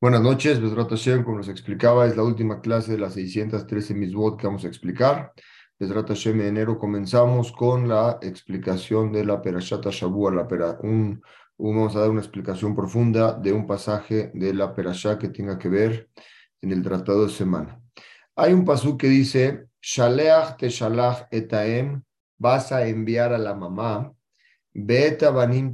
Buenas noches, Besrat Hashem, como nos explicaba, es la última clase de las 613 misbot que vamos a explicar. Besrat Hashem, en enero comenzamos con la explicación de la Perashat Shabua, la pera, un, vamos a dar una explicación profunda de un pasaje de la Perashat que tenga que ver en el tratado de semana. Hay un pasú que dice, Shaleach te shalach etaem, vas a enviar a la mamá Beta banim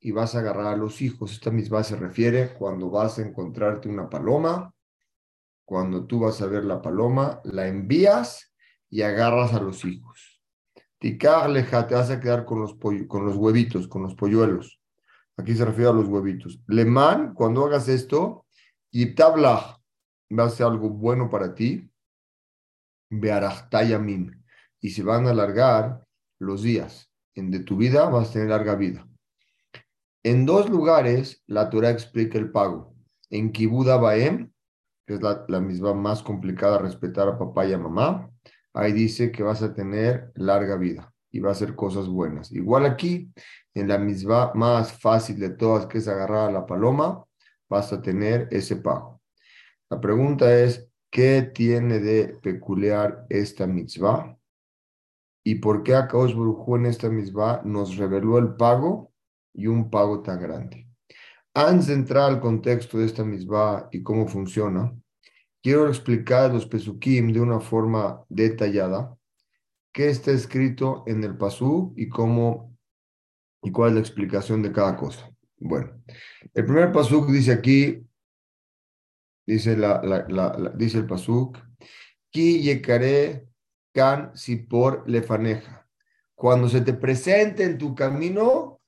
y vas a agarrar a los hijos. Esta misma se refiere cuando vas a encontrarte una paloma, cuando tú vas a ver la paloma, la envías y agarras a los hijos. Tikar leja, te vas a quedar con los, con los huevitos, con los polluelos. Aquí se refiere a los huevitos. Leman, cuando hagas esto, y tabla va a ser algo bueno para ti. Bearachtayamin. Y se van a alargar los días de tu vida vas a tener larga vida. En dos lugares la Torah explica el pago. En Kibuda Baem, que es la, misma más complicada respetar a papá y a mamá, ahí dice que vas a tener larga vida y va a hacer cosas buenas. Igual aquí, en la misma más fácil de todas, que es agarrar a la paloma, vas a tener ese pago. La pregunta es, ¿qué tiene de peculiar esta mitzvah? Y por qué Akaosh Baruj en esta misma nos reveló el pago y un pago tan grande. Antes de entrar al contexto de esta misma y cómo funciona, quiero explicar los pesukim de una forma detallada, qué está escrito en el pasú y cómo y cuál es la explicación de cada cosa. Bueno, el primer pasuk dice aquí, dice, la, dice el pasuk, Ki yekare Can por Lefaneja. Cuando se te presente en tu camino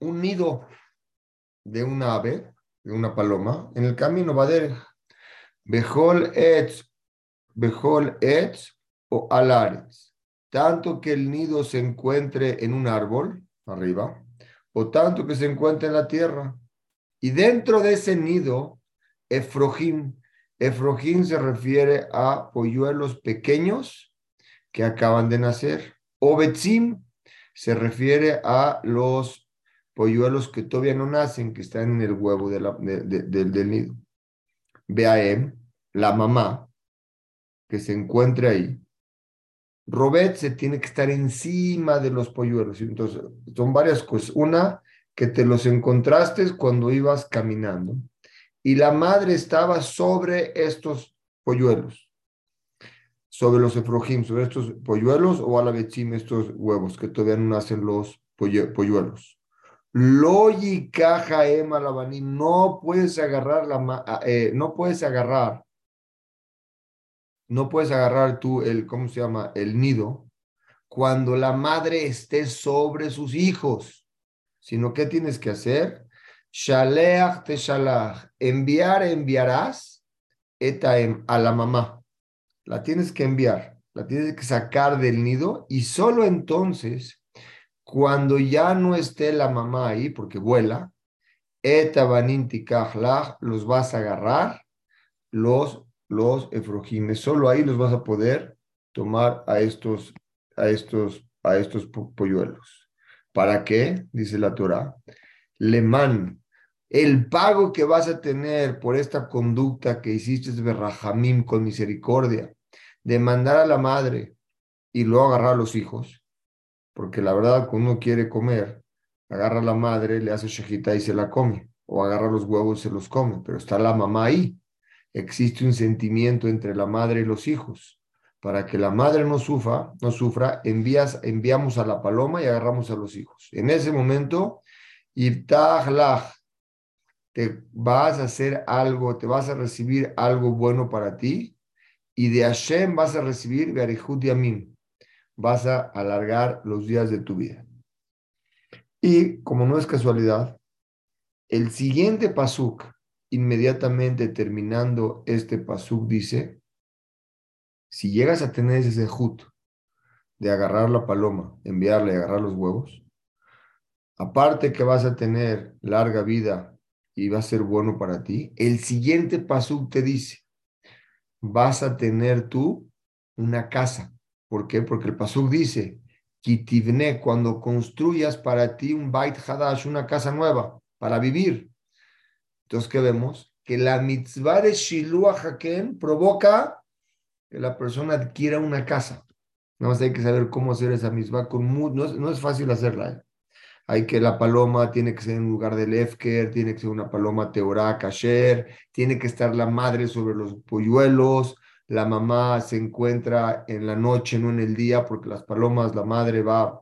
un nido de un ave, de una paloma, en el camino va a Bejol etz, Bejol etz o alares. Tanto que el nido se encuentre en un árbol, arriba, o tanto que se encuentre en la tierra. Y dentro de ese nido, Efrojim. Efrojim se refiere a polluelos pequeños que acaban de nacer. Obetzim se refiere a los polluelos que todavía no nacen, que están en el huevo de la, del nido. Beaem, la mamá, que se encuentra ahí. Robet se tiene que estar encima de los polluelos. Entonces, son varias cosas. Una, que te los encontraste cuando ibas caminando. Y la madre estaba sobre estos polluelos sobre los efrojim, sobre estos polluelos, o a la vecina estos huevos que todavía no nacen los polluelos. Loyi caja ema no puedes agarrar la eh, no puedes agarrar, no puedes agarrar tú el, ¿cómo se llama? El nido cuando la madre esté sobre sus hijos, sino ¿qué tienes que hacer? Shaleach te shalach, enviar enviarás etaem a la mamá la tienes que enviar, la tienes que sacar del nido y solo entonces, cuando ya no esté la mamá ahí, porque vuela, los vas a agarrar, los, los efrojines, solo ahí los vas a poder tomar a estos, a estos, a estos polluelos. ¿Para qué? Dice la Torah. man el pago que vas a tener por esta conducta que hiciste es con misericordia de mandar a la madre y luego agarrar a los hijos, porque la verdad cuando uno quiere comer, agarra a la madre, le hace shejita y se la come, o agarra los huevos y se los come, pero está la mamá ahí. Existe un sentimiento entre la madre y los hijos. Para que la madre no sufra, no sufra, envías, enviamos a la paloma y agarramos a los hijos. En ese momento, te vas a hacer algo, te vas a recibir algo bueno para ti, y de Hashem vas a recibir Garihud Yamim. Vas a alargar los días de tu vida. Y como no es casualidad, el siguiente pasuk, inmediatamente terminando este pasuk, dice: si llegas a tener ese zehut de agarrar la paloma, enviarle y agarrar los huevos, aparte que vas a tener larga vida y va a ser bueno para ti, el siguiente pasuk te dice: vas a tener tú una casa. ¿Por qué? Porque el Pasuk dice, Kitivne, cuando construyas para ti un Bait Hadash, una casa nueva para vivir. Entonces, ¿qué vemos? Que la mitzvah de Shiluah Hakem provoca que la persona adquiera una casa. Nada más hay que saber cómo hacer esa mitzvah. Con no, es, no es fácil hacerla. ¿eh? Hay que la paloma tiene que ser en lugar del Efker, tiene que ser una paloma teorá, kasher, tiene que estar la madre sobre los polluelos, la mamá se encuentra en la noche, no en el día, porque las palomas, la madre va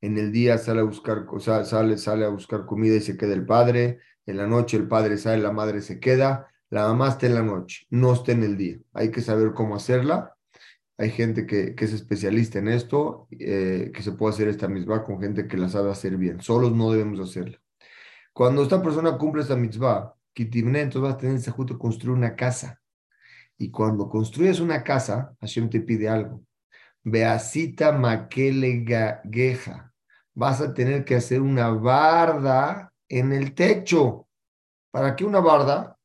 en el día, sale a buscar, sale, sale a buscar comida y se queda el padre, en la noche el padre sale, la madre se queda, la mamá está en la noche, no está en el día. Hay que saber cómo hacerla. Hay gente que, es especialista en esto, eh, que se puede hacer esta mitzvah con gente que la sabe hacer bien. Solos no debemos hacerla. Cuando esta persona cumple esta mitzvah, entonces va a tener justo construir una casa. Y cuando construyes una casa, Hashem te pide algo. Beasita makele geja. Vas a tener que hacer una barda en el techo. ¿Para qué una barda?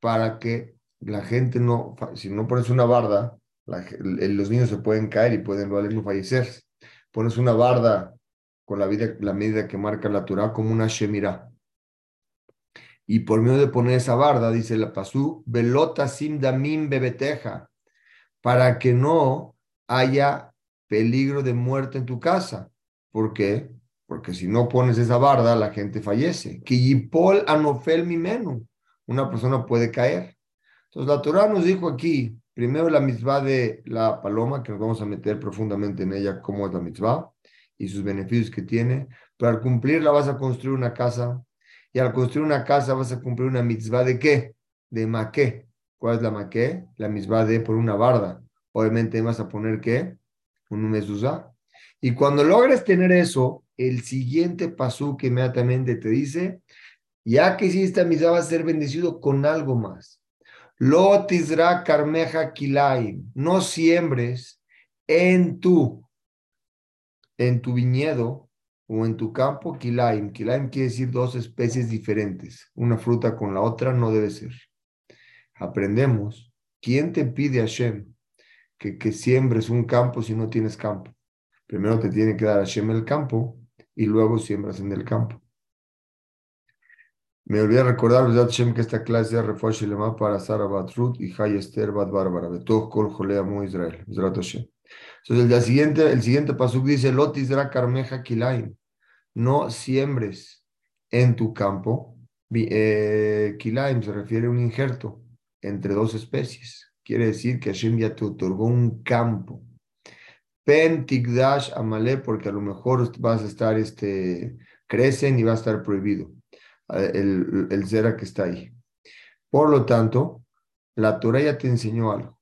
Para que la gente no, si no pones una barda, los niños se pueden caer y pueden no fallecer. Pones una barda con la, vida, la medida que marca la Torah como una shemira. Y por medio de poner esa barda, dice la pasú, velota sim damim bebeteja, para que no haya peligro de muerte en tu casa. ¿Por qué? Porque si no pones esa barda, la gente fallece. Que yipol anofel mi menú. Una persona puede caer. Entonces la Torah nos dijo aquí, primero la mitzvah de la paloma, que nos vamos a meter profundamente en ella, cómo es la mitzvah y sus beneficios que tiene. Pero al cumplirla vas a construir una casa y al construir una casa vas a cumplir una mitzvah de qué? De maqué. ¿Cuál es la maqué? La mitzvah de por una barda. Obviamente vas a poner qué? Un mezuzá. Y cuando logres tener eso, el siguiente paso que inmediatamente te dice, ya que hiciste mitzvah vas a ser bendecido con algo más. Lo tizra carmeja kilaim. No siembres en tu, en tu viñedo o en tu campo, kilaim. Kilaim quiere decir dos especies diferentes. Una fruta con la otra no debe ser. Aprendemos. ¿Quién te pide Hashem que, que siembres un campo si no tienes campo? Primero te tiene que dar Hashem el campo y luego siembras en el campo. Me olvidé recordar, que esta clase es refuerzo para Sara Batrut y Hay Esther Bat Bárbara. Beto Kol Jolea Mu Israel. Entonces, el siguiente, el siguiente pasuk dice, Lotisra Carmeja Kilaim, no siembres en tu campo. Eh, kilaim se refiere a un injerto entre dos especies. Quiere decir que Hashem ya te otorgó un campo. Pen Tigdash Amale, porque a lo mejor vas a estar, este, crecen y va a estar prohibido el, el zera que está ahí. Por lo tanto, la Torah ya te enseñó algo.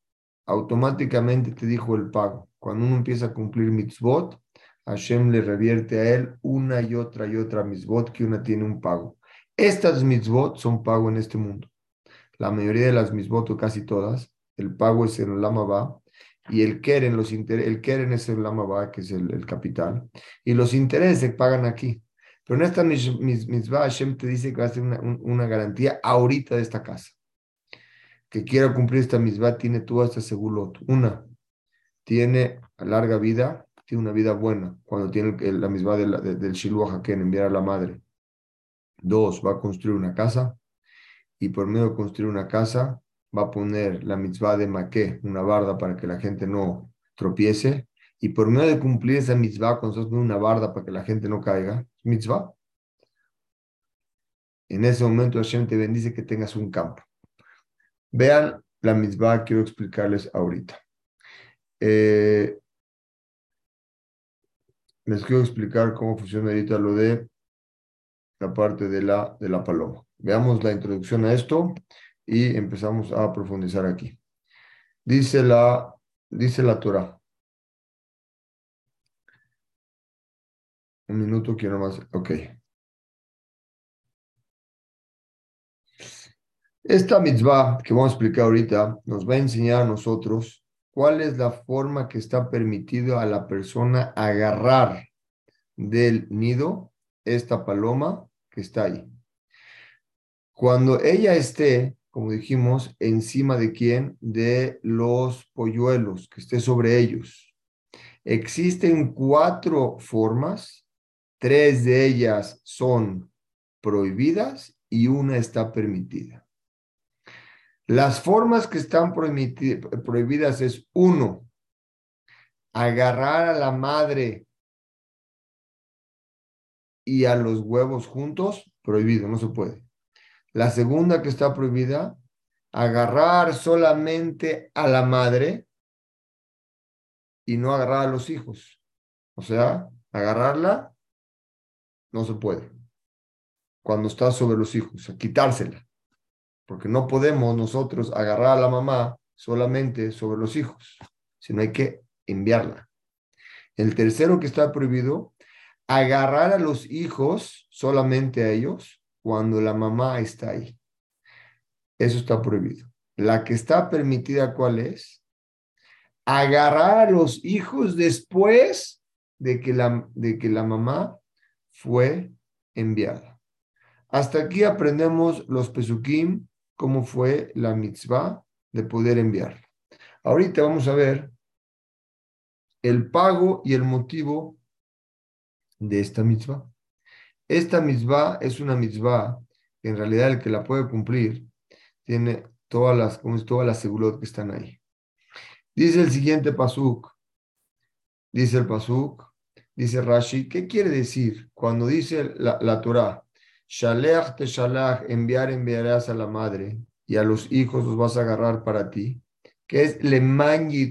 Automáticamente te dijo el pago. Cuando uno empieza a cumplir mitzvot, Hashem le revierte a él una y otra y otra mitzvot que una tiene un pago. Estas mitzvot son pago en este mundo. La mayoría de las mitzvot, o casi todas, el pago es en el Lama y el keren, los el keren es el Lama que es el, capital, y los intereses se pagan aquí. Pero en esta mitzvah Hashem te dice que va a ser una, garantía ahorita de esta casa. Que quiera cumplir esta mitzvah tiene todas estas segulot. Una, tiene larga vida, tiene una vida buena, cuando tiene la misma del Shiluah Haken, enviar a la madre. Dos, va a construir una casa y por medio de construir una casa va a poner la mitzvah de maqué, una barda para que la gente no tropiece. Y por medio de cumplir esa mitzvah, estás una barda para que la gente no caiga, mitzvah. En ese momento Hashem te bendice que tengas un campo. Vean la mitzvah, quiero explicarles ahorita. Eh, les quiero explicar cómo funciona ahorita lo de la parte de la, de la paloma. Veamos la introducción a esto y empezamos a profundizar aquí. Dice la, dice la Torah. Un minuto, quiero más. Ok. Esta mitzvah que vamos a explicar ahorita nos va a enseñar a nosotros cuál es la forma que está permitido a la persona agarrar del nido esta paloma que está ahí. Cuando ella esté, como dijimos, encima de quién? De los polluelos, que esté sobre ellos. Existen cuatro formas, tres de ellas son prohibidas y una está permitida. Las formas que están prohibidas es uno, agarrar a la madre y a los huevos juntos, prohibido, no se puede. La segunda que está prohibida, agarrar solamente a la madre y no agarrar a los hijos. O sea, agarrarla no se puede. Cuando está sobre los hijos, quitársela. Porque no podemos nosotros agarrar a la mamá solamente sobre los hijos, sino hay que enviarla. El tercero que está prohibido, agarrar a los hijos solamente a ellos cuando la mamá está ahí. Eso está prohibido. La que está permitida, ¿cuál es? Agarrar a los hijos después de que la, de que la mamá fue enviada. Hasta aquí aprendemos los pesukim, cómo fue la mitzvah de poder enviar. Ahorita vamos a ver el pago y el motivo de esta mitzvah. Esta mitzvah es una mitzvah que en realidad el que la puede cumplir tiene todas las, como es, todas las seguridad que están ahí. Dice el siguiente pasuk, dice el pasuk, dice Rashi, ¿qué quiere decir cuando dice la, la Torah? Shalech te shalach, enviar enviarás a la madre y a los hijos los vas a agarrar para ti que es le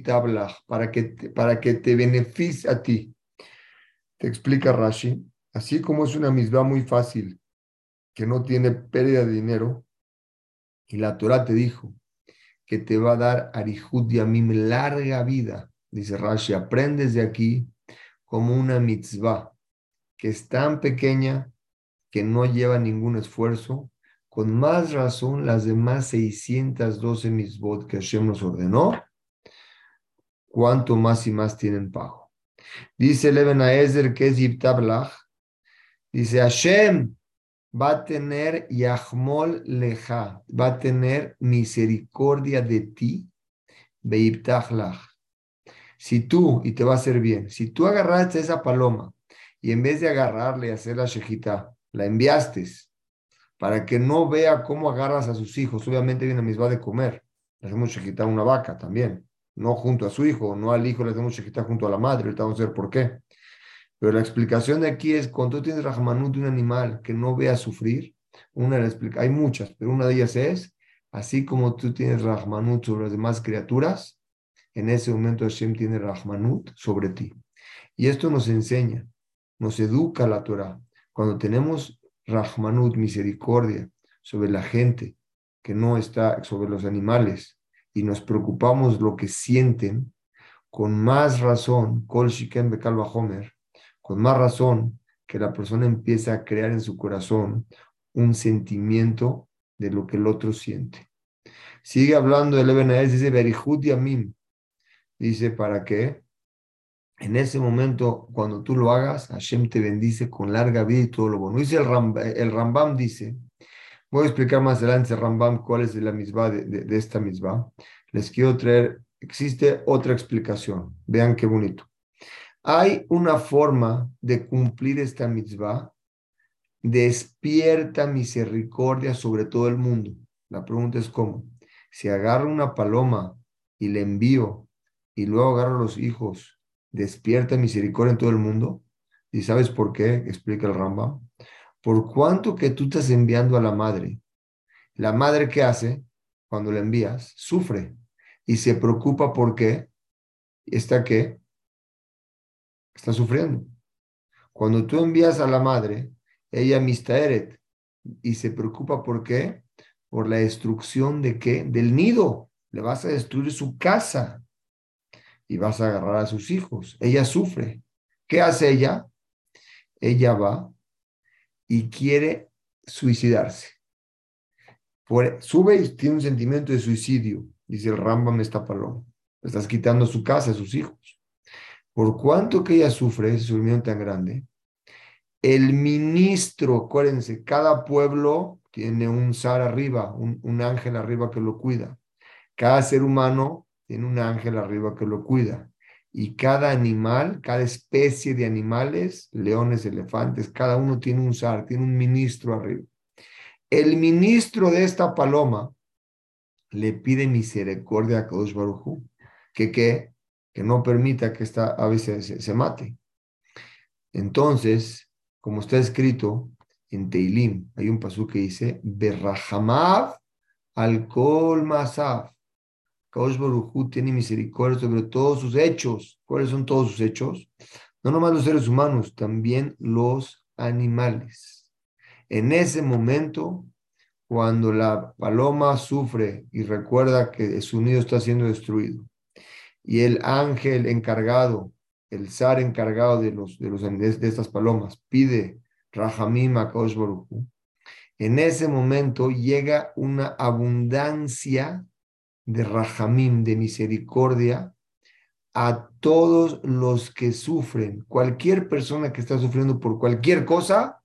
tablach, para que, te, para que te beneficie a ti. Te explica Rashi, así como es una misma muy fácil, que no tiene pérdida de dinero, y la Torah te dijo que te va a dar arihud yamim, larga vida, dice Rashi, aprendes de aquí como una mitzvah, que es tan pequeña que no lleva ningún esfuerzo, con más razón las demás 612 misbot que Hashem nos ordenó, cuanto más y más tienen pago. Dice Leven Ezer que es Yiptablach, dice Hashem va a tener Yahmol Leja, va a tener misericordia de ti, Beiptablach. Si tú, y te va a hacer bien, si tú agarraste esa paloma y en vez de agarrarle y hacer la shejita, la enviaste para que no vea cómo agarras a sus hijos. Obviamente viene a va de comer. Le hacemos quitar una vaca también, no junto a su hijo, no al hijo le hacemos quitar junto a la madre. Ahorita vamos a ver por qué. Pero la explicación de aquí es cuando tú tienes Rahmanut de un animal que no vea sufrir, una de hay muchas, pero una de ellas es, así como tú tienes Rahmanut sobre las demás criaturas, en ese momento Hashem tiene Rahmanut sobre ti. Y esto nos enseña, nos educa la Torah. Cuando tenemos Rahmanut, misericordia sobre la gente que no está sobre los animales y nos preocupamos lo que sienten, con más razón, Kol Shiken Bekalva Homer, con más razón que la persona empieza a crear en su corazón un sentimiento de lo que el otro siente. Sigue hablando de Lebenaez, dice Berihut Yamim. Dice, ¿para qué? en ese momento, cuando tú lo hagas, Hashem te bendice con larga vida y todo lo bueno. Dice el, Rambam, dice, voy a explicar más adelante el Rambam cuál es la misma de, esta misma. Les quiero traer, existe otra explicación. Vean qué bonito. Hay una forma de cumplir esta mitzvah, despierta misericordia sobre todo el mundo. La pregunta es cómo. Si agarro una paloma y le envío y luego agarro a los hijos despierta misericordia en todo el mundo. ¿Y sabes por qué? Explica el Rambam. Por cuanto que tú estás enviando a la madre, la madre que hace cuando la envías, sufre y se preocupa porque está qué? Está sufriendo. Cuando tú envías a la madre, ella mistaeret y se preocupa por qué? Por la destrucción de qué? Del nido. Le vas a destruir su casa y vas a agarrar a sus hijos. Ella sufre. ¿Qué hace ella? Ella va y quiere suicidarse. sube y tiene un sentimiento de suicidio. Dice el Rambam esta paloma. Estás quitando su casa, a sus hijos. Por cuanto que ella sufre ese sufrimiento tan grande, el ministro, acuérdense, cada pueblo tiene un zar arriba, un, un ángel arriba que lo cuida. Cada ser humano tiene un ángel arriba que lo cuida. Y cada animal, cada especie de animales, leones, elefantes, cada uno tiene un zar, tiene un ministro arriba. El ministro de esta paloma le pide misericordia a Kadosh que, que, que no permita que esta ave se, se, mate. Entonces, como está escrito en Teilim, hay un pasú que dice, Berrahamav alcohol masav. Kadosh tiene misericordia sobre todos sus hechos. ¿Cuáles son todos sus hechos? No nomás los seres humanos, también los animales. En ese momento, cuando la paloma sufre y recuerda que su nido está siendo destruido, y el ángel encargado, el zar encargado de, los, de, de estas palomas, pide Rahamim a en ese momento llega una abundancia de Rahamim, de misericordia, a todos los que sufren. Cualquier persona que está sufriendo por cualquier cosa,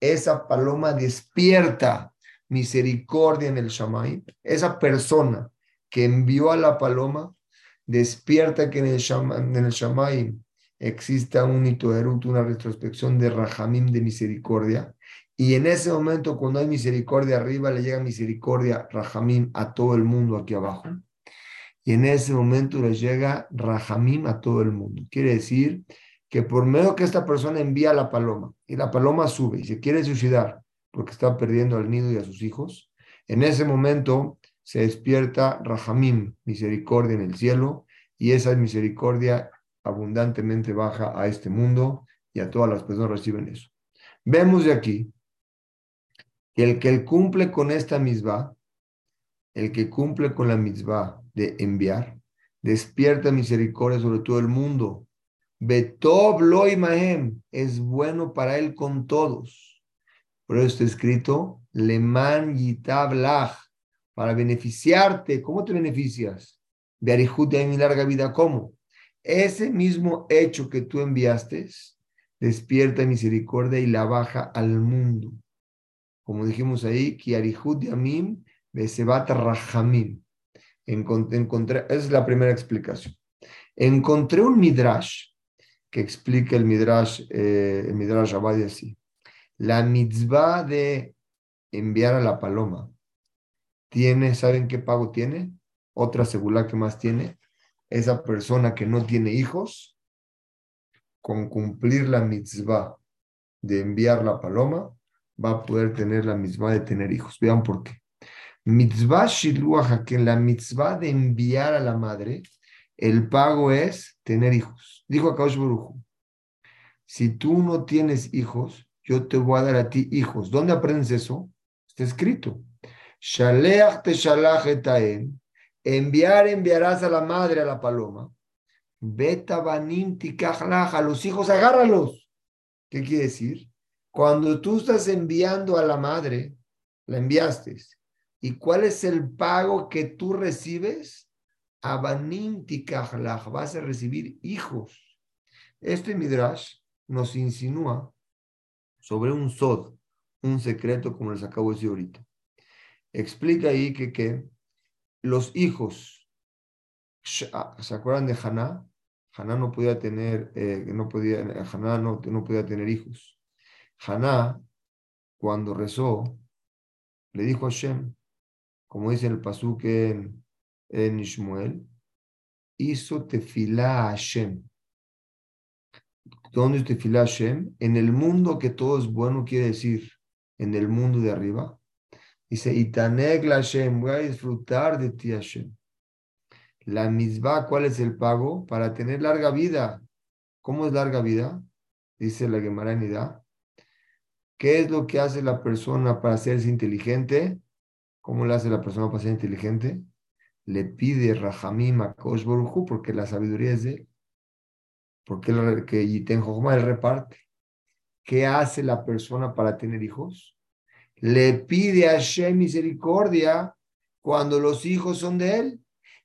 esa paloma despierta misericordia en el Shamay. Esa persona que envió a la paloma despierta que en el, Shamay, en exista un itoerut, una retrospección de Rahamim de misericordia. Y en ese momento, cuando hay misericordia arriba, le llega misericordia, Rahamim, a todo el mundo aquí abajo. Y en ese momento le llega Rahamim a todo el mundo. Quiere decir que por medio que esta persona envía a la paloma y la paloma sube y se quiere suicidar porque está perdiendo al nido y a sus hijos, en ese momento se despierta Rahamim, misericordia en el cielo, y esa misericordia abundantemente baja a este mundo y a todas las personas reciben eso. Vemos de aquí que el que cumple con esta misma, el que cumple con la misma de enviar, despierta misericordia sobre todo el mundo Betob lo mahem, es bueno para él con todos. Por eso está escrito, Leman yitab para beneficiarte. ¿Cómo te beneficias? De de mi larga vida, ¿cómo? Ese mismo hecho que tú enviaste, despierta misericordia y la baja al mundo. Como dijimos ahí, que Arihut de Amim, Besebat Rahamim. Encontré, esa es la primera explicación. Encontré un midrash que explica el Midrash, eh, el Midrash así. La mitzvah de enviar a la paloma tiene, ¿saben qué pago tiene? Otra segula que más tiene. Esa persona que no tiene hijos, con cumplir la mitzvah de enviar la paloma, va a poder tener la mitzvah de tener hijos. Vean por qué. Mitzvah shiluach, que la mitzvah de enviar a la madre, el pago es tener hijos. Dijo a Kaush si tú no tienes hijos, yo te voy a dar a ti hijos. ¿Dónde aprendes eso? Está escrito. Shaleach te Enviar, enviarás a la madre, a la paloma. Beta banim a los hijos, agárralos. ¿Qué quiere decir? Cuando tú estás enviando a la madre, la enviaste. ¿Y cuál es el pago que tú recibes? Abanim vas a recibir hijos. Este Midrash nos insinúa sobre un sod, un secreto, como les acabo de decir ahorita. Explica ahí que, que los hijos, ah, ¿se acuerdan de Haná? Haná no podía tener, eh, no podía, Haná no, no podía tener hijos. Haná, cuando rezó, le dijo a Shem, como dice el pasuk en en Ishmael, hizo tefilá a Hashem. ¿Dónde es tefilá a Hashem? En el mundo que todo es bueno, quiere decir, en el mundo de arriba. Dice, Itaneg la Hashem, voy a disfrutar de ti Hashem. La misma, ¿cuál es el pago? Para tener larga vida. ¿Cómo es larga vida? Dice la Gemara ¿Qué es lo que hace la persona para hacerse inteligente? ¿Cómo le hace la persona para ser inteligente? le pide Rahamim a Kosh porque la sabiduría es de él. Porque el, que Yiten él reparte. ¿Qué hace la persona para tener hijos? Le pide a Hashem misericordia cuando los hijos son de él.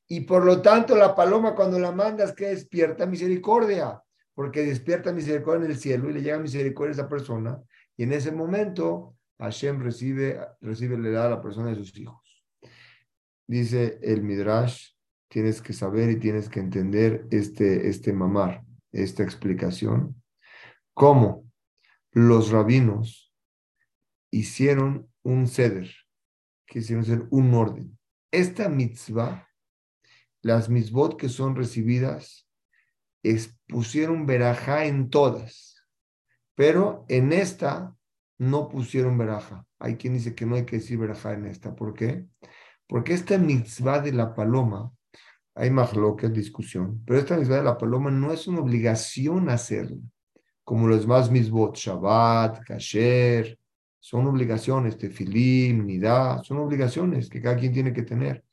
Y por lo tanto, la paloma, cuando la mandas, que despierta misericordia, porque despierta misericordia en el cielo y le llega misericordia a esa persona. Y en ese momento, Hashem recibe, recibe, le da a la persona de sus hijos. Dice el Midrash, tienes que saber y tienes que entender este, este mamar, esta explicación, cómo los rabinos hicieron un ceder, que ser un orden. Esta mitzvah, las mitzvot que son recibidas, pusieron verajá en todas, pero en esta no pusieron verajá. Hay quien dice que no hay que decir verajá en esta. ¿Por qué? Porque esta mitzvah de la paloma, hay más que discusión, pero esta mitzvah de la paloma no es una obligación hacerla, como los más mitzvot, Shabbat, Kasher, son obligaciones, tefilim, nidá, son obligaciones que cada quien tiene que tener.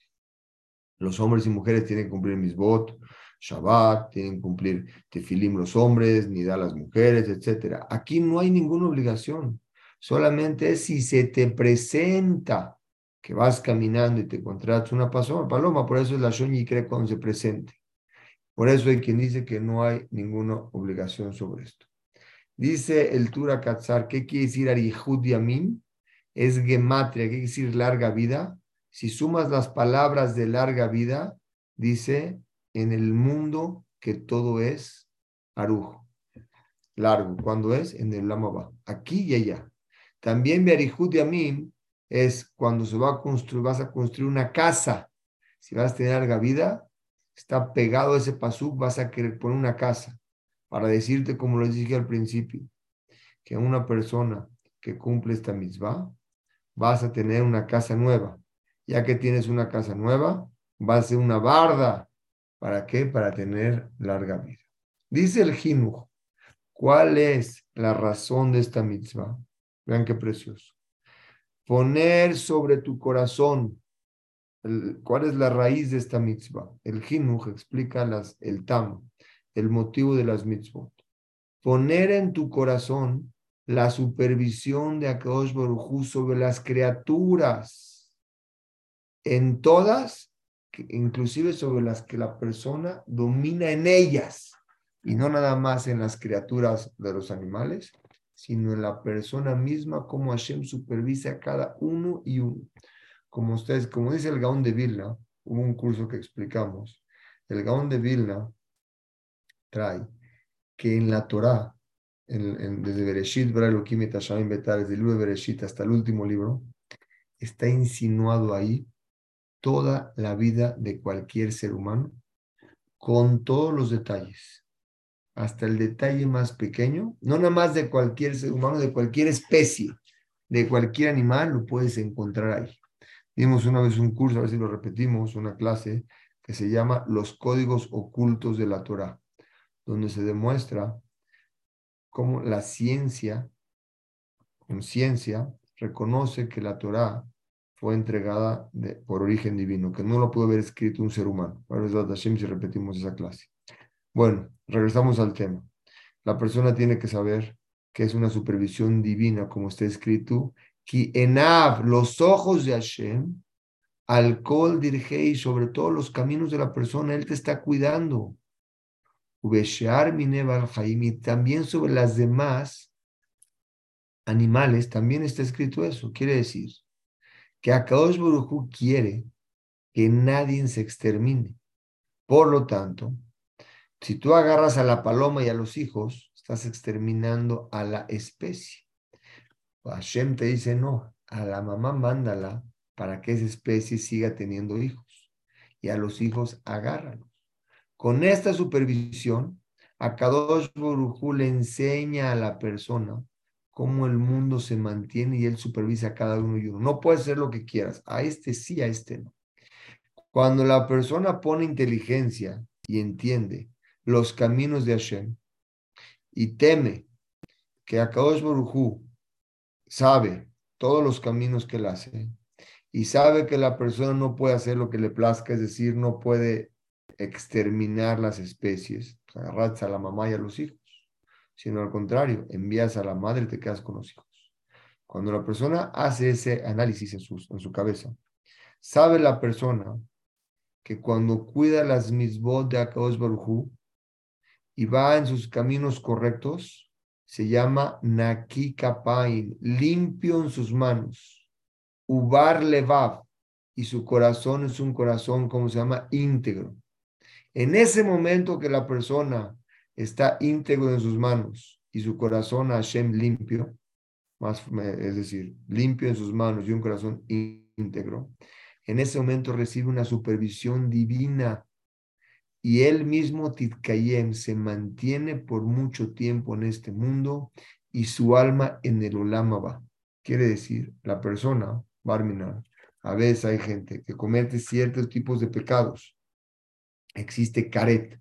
Los hombres y mujeres tienen que cumplir mitzvot, Shabbat, tienen que cumplir tefilim los hombres, nidá las mujeres, etc. Aquí no hay ninguna obligación, solamente es si se te presenta que vas caminando y te encuentras una paloma, por eso es la y cree cuando se presente. Por eso hay quien dice que no hay ninguna obligación sobre esto. Dice el Tura Katzar, ¿qué quiere decir Arihud Yamin? Es gematria, ¿qué quiere decir larga vida? Si sumas las palabras de larga vida, dice, en el mundo que todo es arujo, largo. ¿Cuándo es? En el Lamaba, aquí y allá. También Arihud Yamin es cuando se va a construir, vas a construir una casa. Si vas a tener larga vida, está pegado ese pasú, vas a querer poner una casa. Para decirte, como lo dije al principio, que una persona que cumple esta misma, vas a tener una casa nueva. Ya que tienes una casa nueva, va a ser una barda. ¿Para qué? Para tener larga vida. Dice el Jinuj, ¿cuál es la razón de esta mitzvah? Vean qué precioso poner sobre tu corazón. ¿Cuál es la raíz de esta mitzvah? El Jinuj explica el tam, el motivo de las mitzvot. Poner en tu corazón la supervisión de Akadosh Baruj sobre las criaturas, en todas, inclusive sobre las que la persona domina en ellas, y no nada más en las criaturas de los animales, sino en la persona misma, como Hashem supervisa a cada uno y uno. Como ustedes, como dice el Gaón de Vilna, hubo un curso que explicamos, el Gaón de Vilna trae que en la Torah, en, desde Bereshit, Brailokim y Tashamim Betar, desde el libro hasta el último libro, está insinuado ahí toda la vida de cualquier ser humano, con todos los detalles hasta el detalle más pequeño, no nada más de cualquier ser humano, de cualquier especie, de cualquier animal, lo puedes encontrar ahí. Dimos una vez un curso, a ver si lo repetimos, una clase que se llama Los Códigos Ocultos de la Torah, donde se demuestra cómo la ciencia, con ciencia, reconoce que la Torah fue entregada por origen divino, que no lo pudo haber escrito un ser humano. Ahora es si repetimos esa clase. Bueno, regresamos al tema. La persona tiene que saber que es una supervisión divina, como está escrito, que enav, los ojos de Hashem, alcohol dirigei sobre todos los caminos de la persona, Él te está cuidando. y también sobre las demás animales, también está escrito eso. Quiere decir que Akadosh Baruj quiere que nadie se extermine. Por lo tanto, si tú agarras a la paloma y a los hijos, estás exterminando a la especie. Hashem te dice, no, a la mamá mándala para que esa especie siga teniendo hijos. Y a los hijos agárralos. Con esta supervisión, a Kadosh Borujú le enseña a la persona cómo el mundo se mantiene y él supervisa a cada uno y uno. No puede ser lo que quieras. A este sí, a este no. Cuando la persona pone inteligencia y entiende los caminos de Hashem y teme que Akadosh Barujú sabe todos los caminos que él hace y sabe que la persona no puede hacer lo que le plazca, es decir, no puede exterminar las especies, agarrarse a la mamá y a los hijos, sino al contrario, envías a la madre y te quedas con los hijos. Cuando la persona hace ese análisis en su, en su cabeza, sabe la persona que cuando cuida las misbot de Akadosh Barujú, y va en sus caminos correctos, se llama Naki Kapain, limpio en sus manos. Ubar Levav, y su corazón es un corazón, como se llama, íntegro. En ese momento que la persona está íntegro en sus manos y su corazón Hashem limpio, más, es decir, limpio en sus manos y un corazón íntegro, en ese momento recibe una supervisión divina y él mismo, Titkayem, se mantiene por mucho tiempo en este mundo y su alma en el Olama va. Quiere decir, la persona, Barminar, a veces hay gente que comete ciertos tipos de pecados. Existe caret.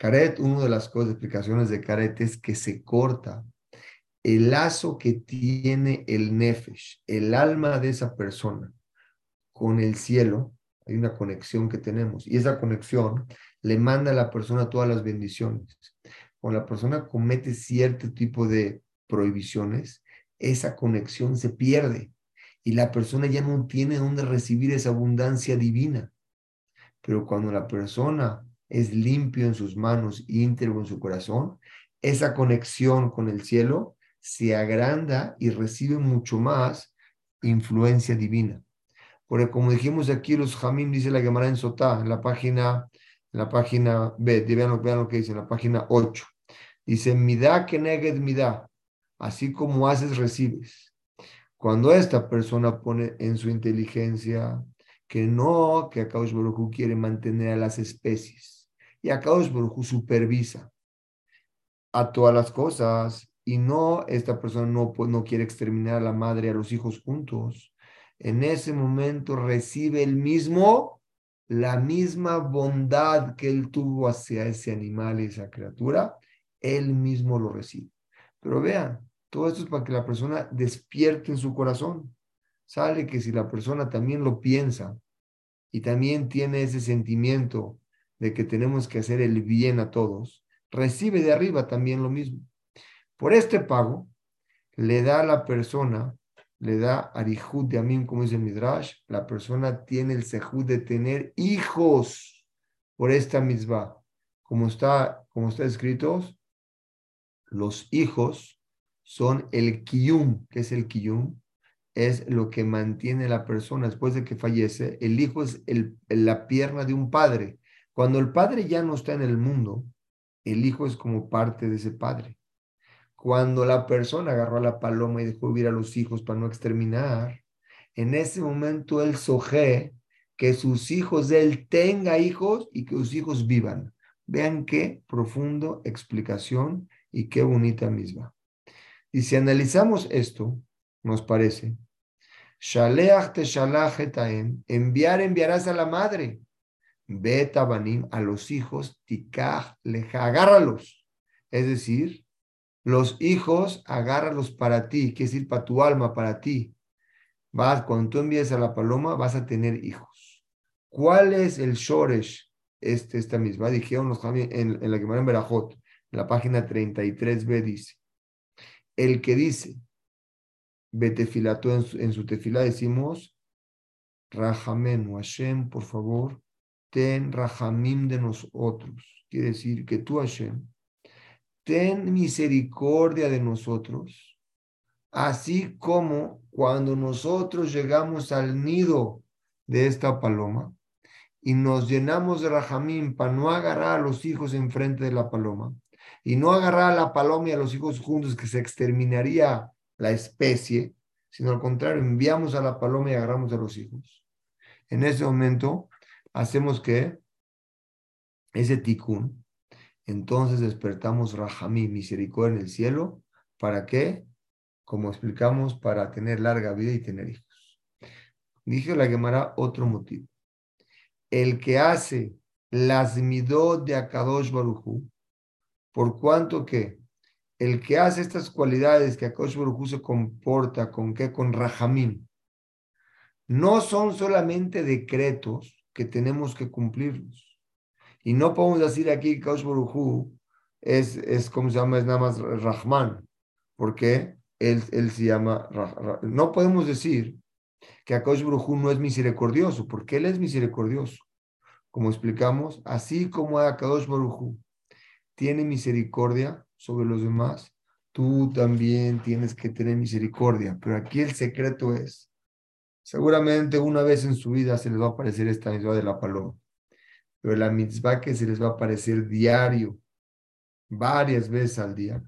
Caret, una de las cosas, explicaciones de caret es que se corta el lazo que tiene el nefesh, el alma de esa persona, con el cielo. Hay una conexión que tenemos y esa conexión le manda a la persona todas las bendiciones. Cuando la persona comete cierto tipo de prohibiciones, esa conexión se pierde y la persona ya no tiene dónde recibir esa abundancia divina. Pero cuando la persona es limpio en sus manos, íntegro en su corazón, esa conexión con el cielo se agranda y recibe mucho más influencia divina. Porque como dijimos aquí, los Jamim, dice la Gemara en Sotá, en la página, en la página B, vean lo, vean lo que dice, en la página 8. Dice, Midá que neged midá, así como haces, recibes. Cuando esta persona pone en su inteligencia que no, que Akadosh Baruj quiere mantener a las especies y Akadosh Baruj supervisa a todas las cosas y no, esta persona no, no quiere exterminar a la madre a los hijos juntos, en ese momento recibe el mismo, la misma bondad que él tuvo hacia ese animal esa criatura, él mismo lo recibe. Pero vean, todo esto es para que la persona despierte en su corazón. Sale que si la persona también lo piensa y también tiene ese sentimiento de que tenemos que hacer el bien a todos, recibe de arriba también lo mismo. Por este pago, le da a la persona, le da arihud de amim, como dice Midrash, la persona tiene el sehud de tener hijos por esta misma. Como está, como está escrito, los hijos son el kiyum. que es el kiyum? Es lo que mantiene la persona después de que fallece. El hijo es el, la pierna de un padre. Cuando el padre ya no está en el mundo, el hijo es como parte de ese padre. Cuando la persona agarró a la paloma y dejó vivir a los hijos para no exterminar, en ese momento él soje que sus hijos él tenga hijos y que sus hijos vivan. Vean qué profundo explicación y qué bonita misma. Y si analizamos esto, nos parece, Shaleach te enviar enviarás a la madre, Betabanim a los hijos, Tikach leja, agárralos. Es decir, los hijos, agárralos para ti, que decir para tu alma, para ti. Vas, cuando tú envíes a la paloma, vas a tener hijos. ¿Cuál es el shoresh? Este, esta misma, dijeron los en, en la que en Berajot, en la página 33b dice, el que dice, Betefilato en en su tefila decimos, Rahamenu Hashem, por favor, ten Rahamim de nosotros. Quiere decir que tú, Hashem, ten misericordia de nosotros, así como cuando nosotros llegamos al nido de esta paloma y nos llenamos de Rahamim para no agarrar a los hijos enfrente de la paloma, y no agarrar a la paloma y a los hijos juntos, que se exterminaría la especie, sino al contrario, enviamos a la paloma y agarramos a los hijos. En ese momento hacemos que ese tikkun, entonces despertamos Rahamí, misericordia en el cielo, ¿para qué? Como explicamos, para tener larga vida y tener hijos. Dije la Gemara otro motivo. El que hace las midot de Akadosh Baruchu, por cuanto que el que hace estas cualidades que Akadosh Baruj se comporta con qué, con Rahamim, no son solamente decretos que tenemos que cumplirlos. Y no podemos decir aquí que Akadosh Baruj es, es como se llama, es nada más Rahman, porque él, él se llama, no podemos decir que Akadosh Baruj no es misericordioso, porque él es misericordioso. Como explicamos, así como Akadosh Baruj tiene misericordia sobre los demás, tú también tienes que tener misericordia. Pero aquí el secreto es, seguramente una vez en su vida se les va a aparecer esta mitzvah de la paloma, pero la mitzvah que se les va a aparecer diario, varias veces al día,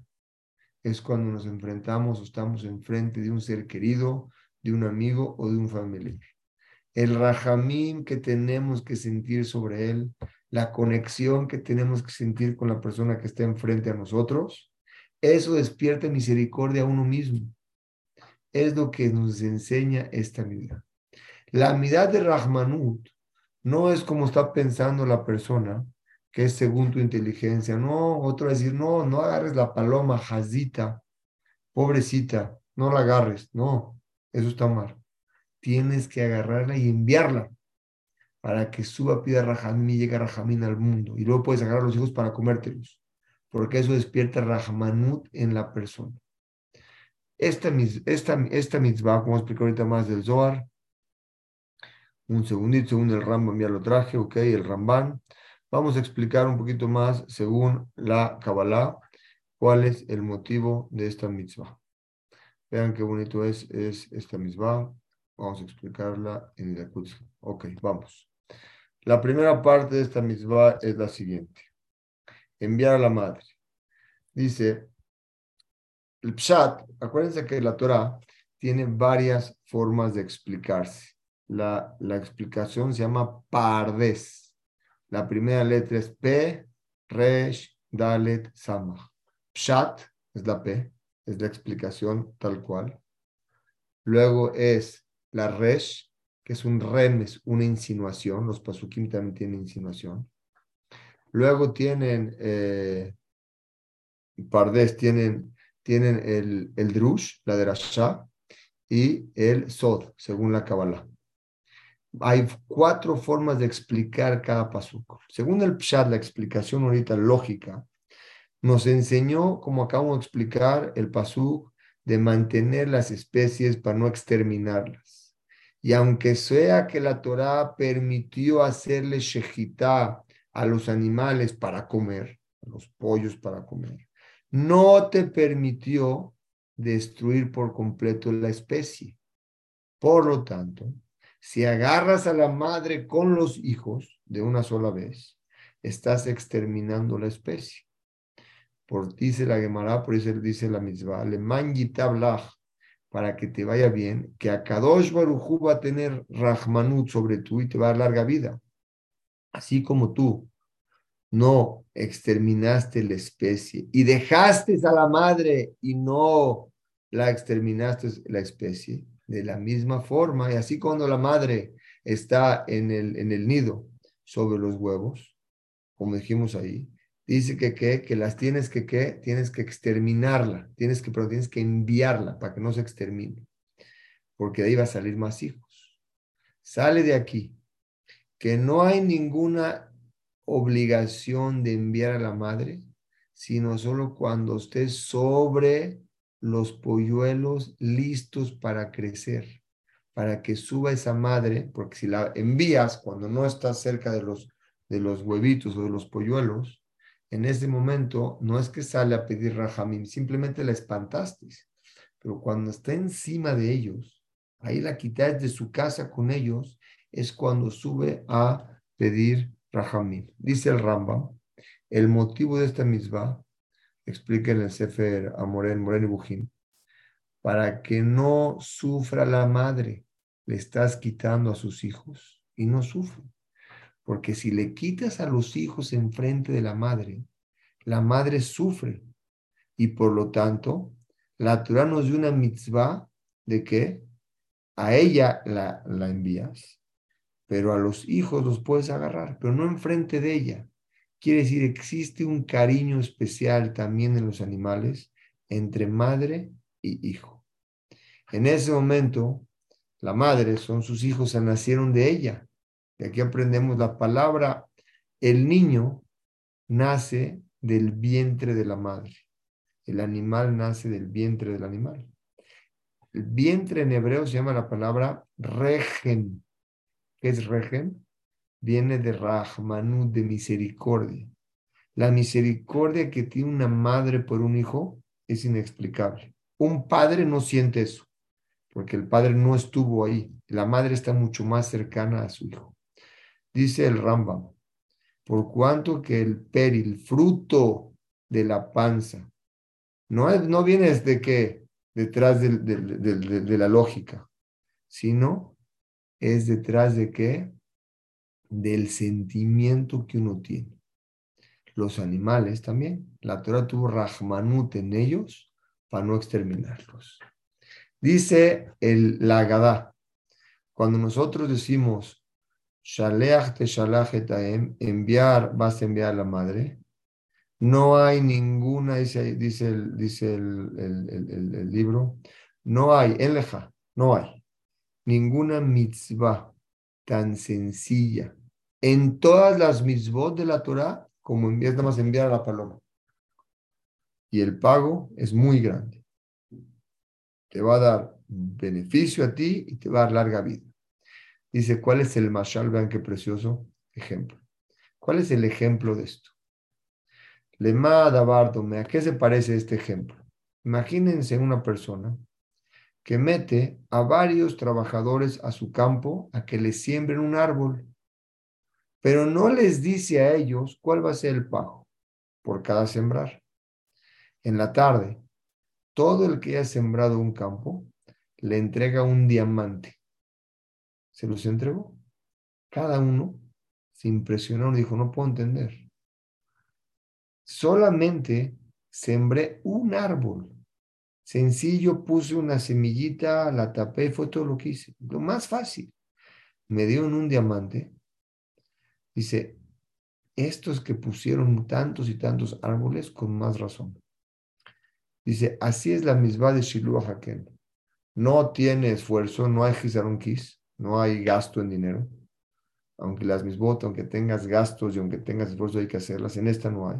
es cuando nos enfrentamos o estamos enfrente de un ser querido, de un amigo o de un familiar. El rajamín que tenemos que sentir sobre él, la conexión que tenemos que sentir con la persona que está enfrente a nosotros, eso despierta misericordia a uno mismo. Es lo que nos enseña esta vida. La mitad de Rahmanut no es como está pensando la persona, que es según tu inteligencia. No, otro decir, no, no agarres la paloma, jazita, pobrecita, no la agarres. No, eso está mal. Tienes que agarrarla y enviarla para que suba, pida Rajamín y llegue Rajamín al mundo. Y luego puedes agarrar a los hijos para comértelos, porque eso despierta Rahmanut en la persona. Esta, esta, esta mitzvah, como explico ahorita más del Zohar, un segundito, según el Rambam ya lo traje, ok, el Ramban. Vamos a explicar un poquito más, según la Kabbalah, cuál es el motivo de esta mitzvah. Vean qué bonito es, es esta mitzvah. Vamos a explicarla en el Ok, vamos. La primera parte de esta mitzvah es la siguiente. Enviar a la madre. Dice, el pshat, acuérdense que la Torah tiene varias formas de explicarse. La, la explicación se llama pardes. La primera letra es P, Resh, Dalet, Samach. Pshat es la P, es la explicación tal cual. Luego es la Resh, que es un remes, una insinuación. Los pasukim también tienen insinuación. Luego tienen, eh, Pardes tienen, tienen el, el Drush, la de Rasha, y el Sod, según la Kabbalah. Hay cuatro formas de explicar cada pasuk. Según el Pshat, la explicación ahorita lógica, nos enseñó, como acabamos de explicar, el pasuk de mantener las especies para no exterminarlas. Y aunque sea que la Torá permitió hacerle shejitá a los animales para comer, a los pollos para comer, no te permitió destruir por completo la especie. Por lo tanto, si agarras a la madre con los hijos de una sola vez, estás exterminando la especie. Por dice la Gemara, por eso dice la misma, le para que te vaya bien, que a Kadosh Barujú va a tener Rahmanut sobre tú y te va a dar larga vida. Así como tú no exterminaste la especie y dejaste a la madre y no la exterminaste la especie, de la misma forma, y así cuando la madre está en el, en el nido sobre los huevos, como dijimos ahí, dice que, que, las tienes que, que, tienes que exterminarla, tienes que, pero tienes que enviarla para que no se extermine, porque de ahí va a salir más hijos. Sale de aquí, que no hay ninguna obligación de enviar a la madre, sino solo cuando esté sobre los polluelos listos para crecer, para que suba esa madre, porque si la envías cuando no estás cerca de los, de los huevitos o de los polluelos, en ese momento no es que sale a pedir rajamim, simplemente la espantaste. Pero cuando está encima de ellos, ahí la quitas de su casa con ellos, es cuando sube a pedir rajamim. Dice el Rambam, el motivo de esta misma, explica en el Sefer Amoren, Moren y Bujín, para que no sufra la madre, le estás quitando a sus hijos y no sufre. Porque si le quitas a los hijos enfrente de la madre, la madre sufre. Y por lo tanto, la Torah nos dio una mitzvah de que a ella la, la envías, pero a los hijos los puedes agarrar, pero no enfrente de ella. Quiere decir, existe un cariño especial también en los animales entre madre y hijo. En ese momento, la madre son sus hijos, nacieron de ella. Y aquí aprendemos la palabra, el niño nace del vientre de la madre. El animal nace del vientre del animal. El vientre en hebreo se llama la palabra regen. ¿Qué es regen? Viene de rahmanu, de misericordia. La misericordia que tiene una madre por un hijo es inexplicable. Un padre no siente eso, porque el padre no estuvo ahí. La madre está mucho más cercana a su hijo. Dice el Rambam, por cuanto que el peril, fruto de la panza, No, no viene de que detrás de, de la lógica, sino es detrás de qué? Del sentimiento que uno tiene. Los animales también. La Torah tuvo Rahmanut en ellos para no exterminarlos. Dice el, la cuando nosotros decimos te enviar, vas a enviar a la madre, no hay ninguna, dice, dice, el, dice el, libro, no hay, Eleja, no hay ninguna mitzvah tan sencilla en todas las mitzvot de la Torah como enviar, nada más enviar a la paloma. Y el pago es muy grande. Te va a dar beneficio a ti y te va a dar larga vida. Dice, ¿cuál es el mashal? Vean qué precioso ejemplo. ¿Cuál es el ejemplo de esto? Lema Dabardome, ¿a qué se parece este ejemplo? Imagínense una persona que mete a varios trabajadores a su campo a que les siembren un árbol, pero no les dice a ellos cuál va a ser el pago por cada sembrar. En la tarde, todo el que haya sembrado un campo le entrega un diamante. Se los entregó. Cada uno se impresionó y dijo, no puedo entender. Solamente sembré un árbol. Sencillo, puse una semillita, la tapé, fue todo lo que hice. Lo más fácil. Me dieron un diamante. Dice, estos que pusieron tantos y tantos árboles, con más razón. Dice, así es la misma de Shiluah Haken. No tiene esfuerzo, no hay Kiss, no hay gasto en dinero. Aunque las misbotas, aunque tengas gastos y aunque tengas esfuerzo, hay que hacerlas. En esta no hay.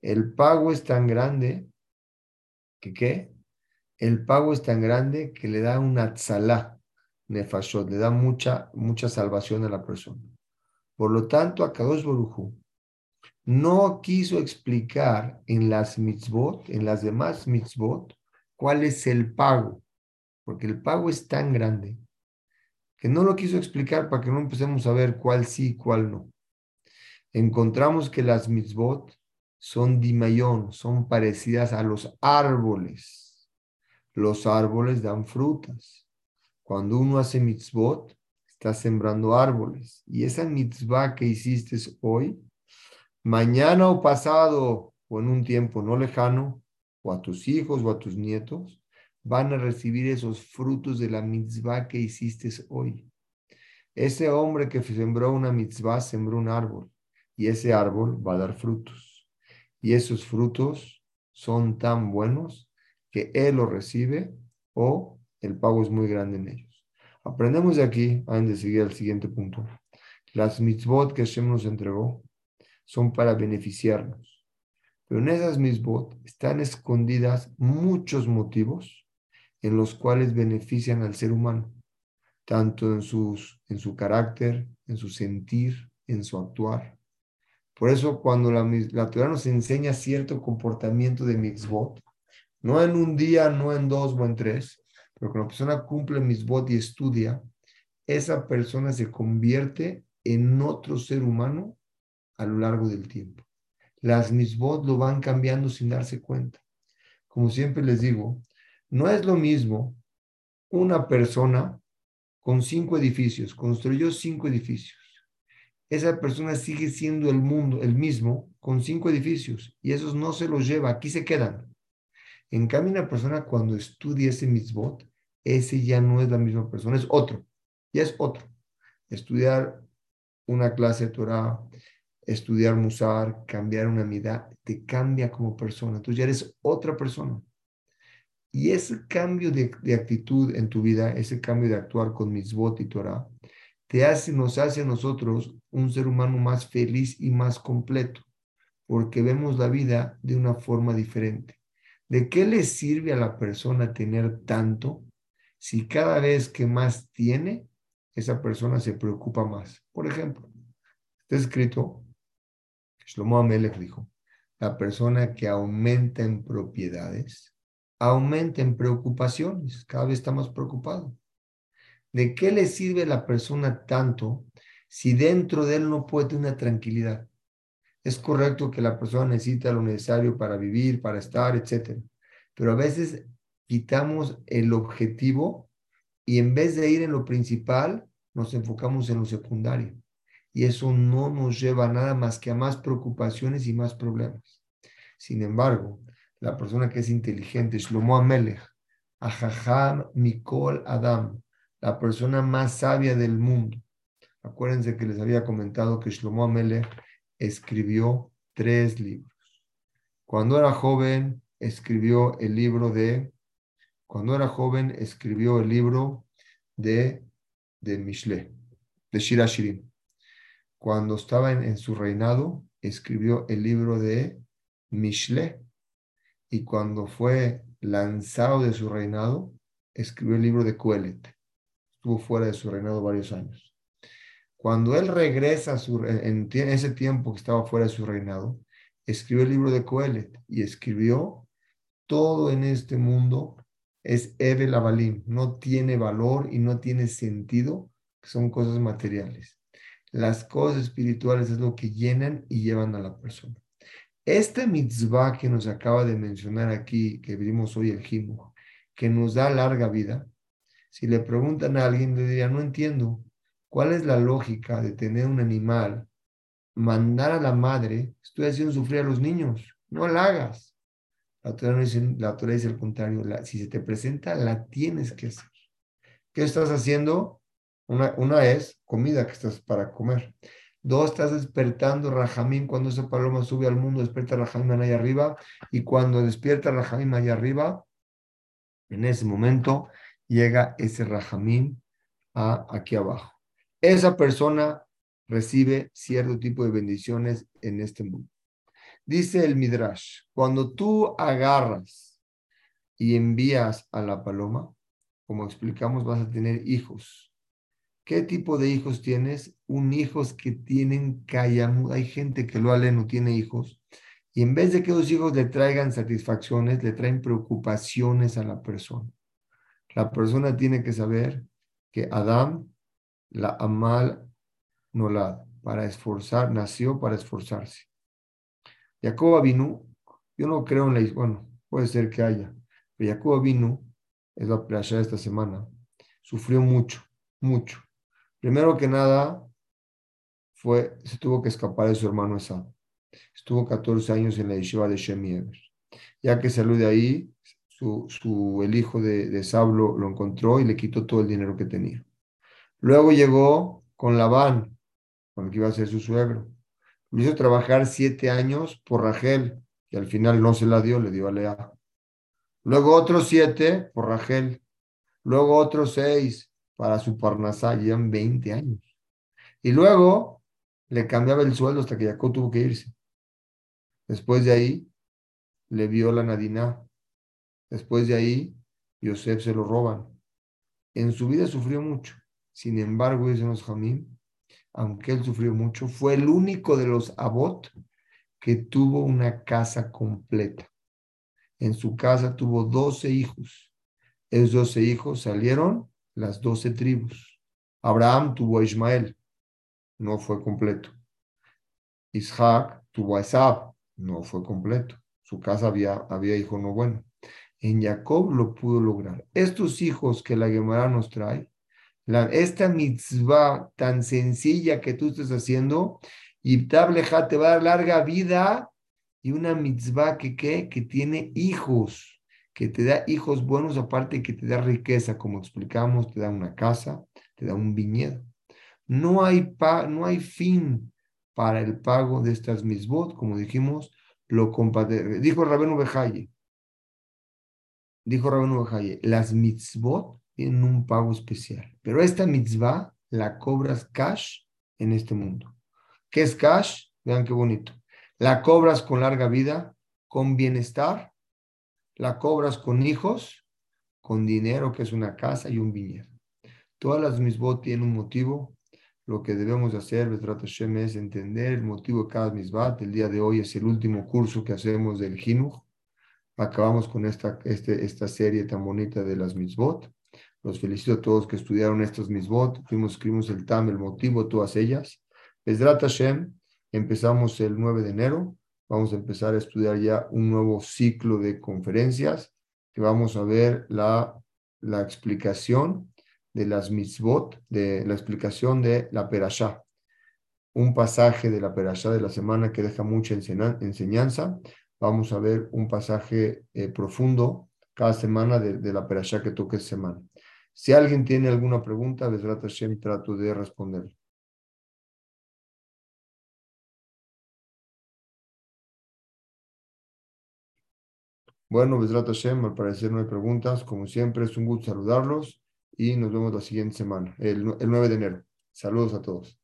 El pago es tan grande que, ¿qué? El pago es tan grande que le da una tzalá, nefashot, le da mucha, mucha salvación a la persona. Por lo tanto, a Kadosh Borujú no quiso explicar en las mitzvot, en las demás mitzvot, cuál es el pago, porque el pago es tan grande que no lo quiso explicar para que no empecemos a ver cuál sí y cuál no. Encontramos que las mitzvot son dimayón, son parecidas a los árboles. Los árboles dan frutas. Cuando uno hace mitzvot, está sembrando árboles. Y esa mitzvah que hiciste hoy, mañana o pasado o en un tiempo no lejano, o a tus hijos o a tus nietos, van a recibir esos frutos de la mitzvah que hiciste hoy. Ese hombre que sembró una mitzvah sembró un árbol y ese árbol va a dar frutos. Y esos frutos son tan buenos que él los recibe o el pago es muy grande en ellos. Aprendemos de aquí, antes de seguir al siguiente punto. Las mitzvot que Hashem nos entregó son para beneficiarnos. Pero en esas misbot están escondidas muchos motivos en los cuales benefician al ser humano, tanto en, sus, en su carácter, en su sentir, en su actuar. Por eso cuando la, la Torah nos enseña cierto comportamiento de mitzvot, no en un día, no en dos o en tres, pero cuando la persona cumple mitzvot y estudia, esa persona se convierte en otro ser humano a lo largo del tiempo. Las misbot lo van cambiando sin darse cuenta. Como siempre les digo, no es lo mismo una persona con cinco edificios, construyó cinco edificios. Esa persona sigue siendo el mundo, el mismo, con cinco edificios, y esos no se los lleva, aquí se quedan. En cambio, una persona cuando estudia ese misbot, ese ya no es la misma persona, es otro, ya es otro. Estudiar una clase de Torah, estudiar musar, cambiar una vida, te cambia como persona. Tú ya eres otra persona. Y ese cambio de, actitud en tu vida, ese cambio de actuar con mitzvot y Torah, te hace, nos hace a nosotros un ser humano más feliz y más completo, porque vemos la vida de una forma diferente. ¿De qué le sirve a la persona tener tanto si cada vez que más tiene, esa persona se preocupa más? Por ejemplo, está escrito Shlomo Amelech dijo, la persona que aumenta en propiedades, aumenta en preocupaciones, cada vez está más preocupado. ¿De qué le sirve la persona tanto si dentro de él no puede tener una tranquilidad? Es correcto que la persona necesita lo necesario para vivir, para estar, etc. Pero a veces quitamos el objetivo y en vez de ir en lo principal, nos enfocamos en lo secundario. Y eso no nos lleva a nada más que a más preocupaciones y más problemas. Sin embargo, la persona que es inteligente, Shlomo Amelech, Ahaham Mikol Adam, la persona más sabia del mundo. Acuérdense que les había comentado que Shlomo Amelech escribió tres libros. Cuando era joven, escribió el libro de, cuando era joven, escribió el libro de, de Mishle, de Shirashirim. Cuando estaba en, su reinado, escribió el libro de Mishle. Y cuando fue lanzado de su reinado, escribió el libro de Kuelet. Estuvo fuera de su reinado varios años. Cuando él regresa a su, en, ese tiempo que estaba fuera de su reinado, escribió el libro de Coelet y escribió todo en este mundo es Evel Avalim, no tiene valor y no tiene sentido, son cosas materiales. Las cosas espirituales es lo que llenan y llevan a la persona. Esta mitzvah que nos acaba de mencionar aquí, que vimos hoy el Jimu, que nos da larga vida, si le preguntan a alguien, le diría, no entiendo, ¿cuál es la lógica de tener un animal, mandar a la madre, estoy haciendo sufrir a los niños, no la hagas. La Torah, dice, la dice el contrario, si se te presenta, la tienes que hacer. ¿Qué estás haciendo? Una, una es comida que estás para comer. Dos, estás despertando Rajamín. Cuando esa paloma sube al mundo, despierta Rajamín allá arriba. Y cuando despierta Rajamín allá arriba, en ese momento llega ese Rajamín a aquí abajo. Esa persona recibe cierto tipo de bendiciones en este mundo. Dice el Midrash, cuando tú agarras y envías a la paloma, como explicamos, vas a tener hijos. ¿Qué tipo de hijos tienes? Un hijos que tienen kayamud. Hay gente que lo ale no tiene hijos. Y en vez de que los hijos le traigan satisfacciones, le traen preocupaciones a la persona. La persona tiene que saber que Adán, la Amal Nolad, para esforzar, nació para esforzarse. Jacob vino, yo no creo en la, bueno, puede ser que haya, pero Jacob vino, es la playa de esta semana, sufrió mucho, mucho. Primero que nada, fue, se tuvo que escapar de su hermano Esab. Estuvo 14 años en la yeshiva de Shemiever. Ya que salió de ahí, su, su, el hijo de, de Sablo lo encontró y le quitó todo el dinero que tenía. Luego llegó con Labán, con el que iba a ser su suegro. Lo hizo trabajar siete años por Rachel, y al final no se la dio, le dio a Lea. Luego otros siete por Rachel. Luego otros seis para su Parnasá, llevan 20 años. Y luego le cambiaba el sueldo hasta que Jacob tuvo que irse. Después de ahí, le vio la Nadina. Después de ahí, Yosef se lo roban. En su vida sufrió mucho. Sin embargo, dicen los Jamín, aunque él sufrió mucho, fue el único de los Abot que tuvo una casa completa. En su casa tuvo doce hijos. Esos doce hijos salieron las doce tribus. Abraham tuvo a Ismael, no fue completo. Isaac tuvo a Esab, no fue completo. Su casa había, había hijo no bueno. En Jacob lo pudo lograr. Estos hijos que la Gemara nos trae esta mitzvah tan sencilla que tú estás haciendo, y te va a dar larga vida y una mitzvah que, que tiene hijos, que te da hijos buenos, aparte que te da riqueza, como explicamos, te da una casa, te da un viñedo. No hay, pa, no hay fin para el pago de estas mitzvot, como dijimos, lo dijo Rabenu Bejaye, dijo Rabenu Bejaye, las mitzvot tienen un pago especial. Pero esta mitzvah la cobras cash en este mundo. ¿Qué es cash? Vean qué bonito. La cobras con larga vida, con bienestar, la cobras con hijos, con dinero, que es una casa y un viñedo. Todas las mitzvot tienen un motivo. Lo que debemos hacer, Hashem, es entender el motivo de cada mitzvah. El día de hoy es el último curso que hacemos del Jinuj. Acabamos con esta, este, esta serie tan bonita de las mitzvot. Los felicito a todos que estudiaron estos misbot. Fuimos, escribimos el TAM, el motivo, todas ellas. Besrat Hashem, empezamos el 9 de enero. Vamos a empezar a estudiar ya un nuevo ciclo de conferencias. que vamos a ver la, la explicación de las mitzvot, de la explicación de la perashá. Un pasaje de la perashá de la semana que deja mucha enseñanza. Vamos a ver un pasaje eh, profundo cada semana de, la perashá que toque semana. Si alguien tiene alguna pregunta, Besrat Hashem trato de responder. Bueno, Besrat Hashem, al parecer no hay preguntas. Como siempre, es un gusto saludarlos y nos vemos la siguiente semana, el, el 9 de enero. Saludos a todos.